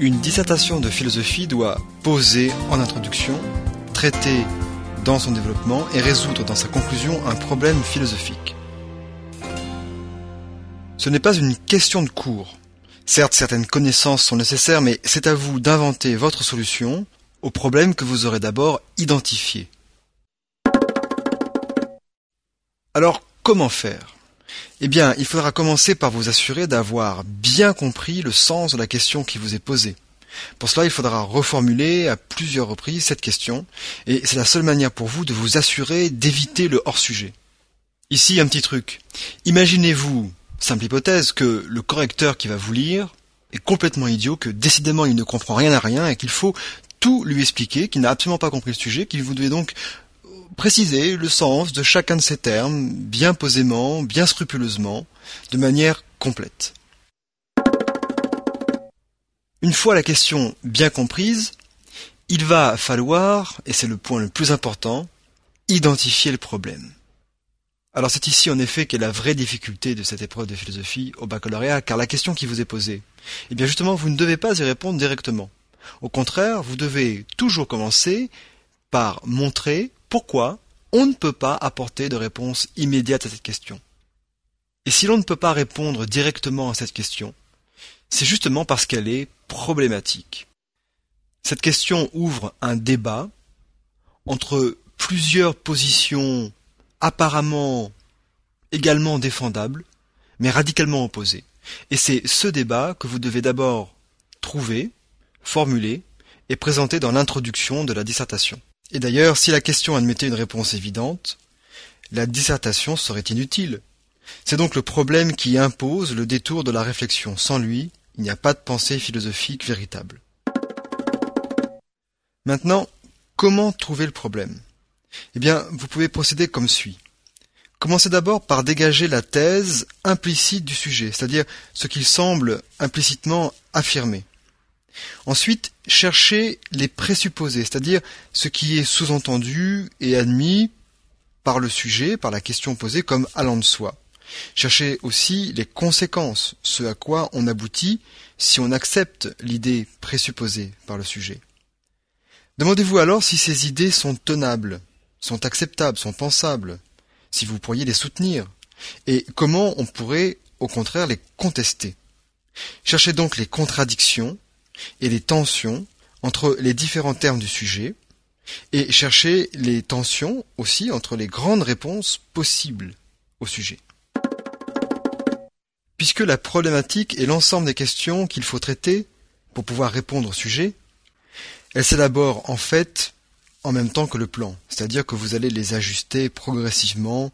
Une dissertation de philosophie doit poser en introduction, traiter dans son développement et résoudre dans sa conclusion un problème philosophique. Ce n'est pas une question de cours. Certes, certaines connaissances sont nécessaires, mais c'est à vous d'inventer votre solution au problème que vous aurez d'abord identifié. Alors, comment faire? Eh bien, il faudra commencer par vous assurer d'avoir bien compris le sens de la question qui vous est posée. Pour cela, il faudra reformuler à plusieurs reprises cette question, et c'est la seule manière pour vous de vous assurer d'éviter le hors-sujet. Ici, un petit truc. Imaginez-vous Simple hypothèse que le correcteur qui va vous lire est complètement idiot, que décidément il ne comprend rien à rien et qu'il faut tout lui expliquer, qu'il n'a absolument pas compris le sujet, qu'il vous devez donc préciser le sens de chacun de ces termes, bien posément, bien scrupuleusement, de manière complète. Une fois la question bien comprise, il va falloir, et c'est le point le plus important, identifier le problème. Alors c'est ici en effet qu'est la vraie difficulté de cette épreuve de philosophie au baccalauréat, car la question qui vous est posée, eh bien justement vous ne devez pas y répondre directement. Au contraire, vous devez toujours commencer par montrer pourquoi on ne peut pas apporter de réponse immédiate à cette question. Et si l'on ne peut pas répondre directement à cette question, c'est justement parce qu'elle est problématique. Cette question ouvre un débat entre plusieurs positions apparemment également défendable, mais radicalement opposé. Et c'est ce débat que vous devez d'abord trouver, formuler et présenter dans l'introduction de la dissertation. Et d'ailleurs, si la question admettait une réponse évidente, la dissertation serait inutile. C'est donc le problème qui impose le détour de la réflexion. Sans lui, il n'y a pas de pensée philosophique véritable. Maintenant, comment trouver le problème? Eh bien, vous pouvez procéder comme suit. Commencez d'abord par dégager la thèse implicite du sujet, c'est-à-dire ce qu'il semble implicitement affirmer. Ensuite, cherchez les présupposés, c'est-à-dire ce qui est sous-entendu et admis par le sujet, par la question posée comme allant de soi. Cherchez aussi les conséquences, ce à quoi on aboutit si on accepte l'idée présupposée par le sujet. Demandez-vous alors si ces idées sont tenables, sont acceptables, sont pensables, si vous pourriez les soutenir, et comment on pourrait au contraire les contester. Cherchez donc les contradictions et les tensions entre les différents termes du sujet, et cherchez les tensions aussi entre les grandes réponses possibles au sujet. Puisque la problématique est l'ensemble des questions qu'il faut traiter pour pouvoir répondre au sujet, elle s'élabore en fait en même temps que le plan, c'est-à-dire que vous allez les ajuster progressivement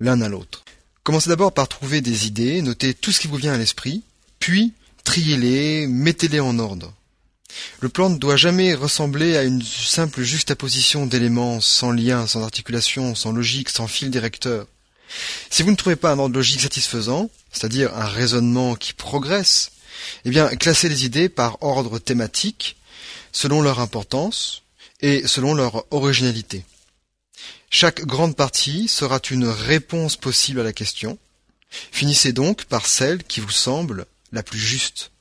l'un à l'autre. Commencez d'abord par trouver des idées, notez tout ce qui vous vient à l'esprit, puis triez-les, mettez-les en ordre. Le plan ne doit jamais ressembler à une simple juxtaposition d'éléments sans lien, sans articulation, sans logique, sans fil directeur. Si vous ne trouvez pas un ordre logique satisfaisant, c'est-à-dire un raisonnement qui progresse, eh bien, classez les idées par ordre thématique, selon leur importance, et selon leur originalité. Chaque grande partie sera une réponse possible à la question. Finissez donc par celle qui vous semble la plus juste.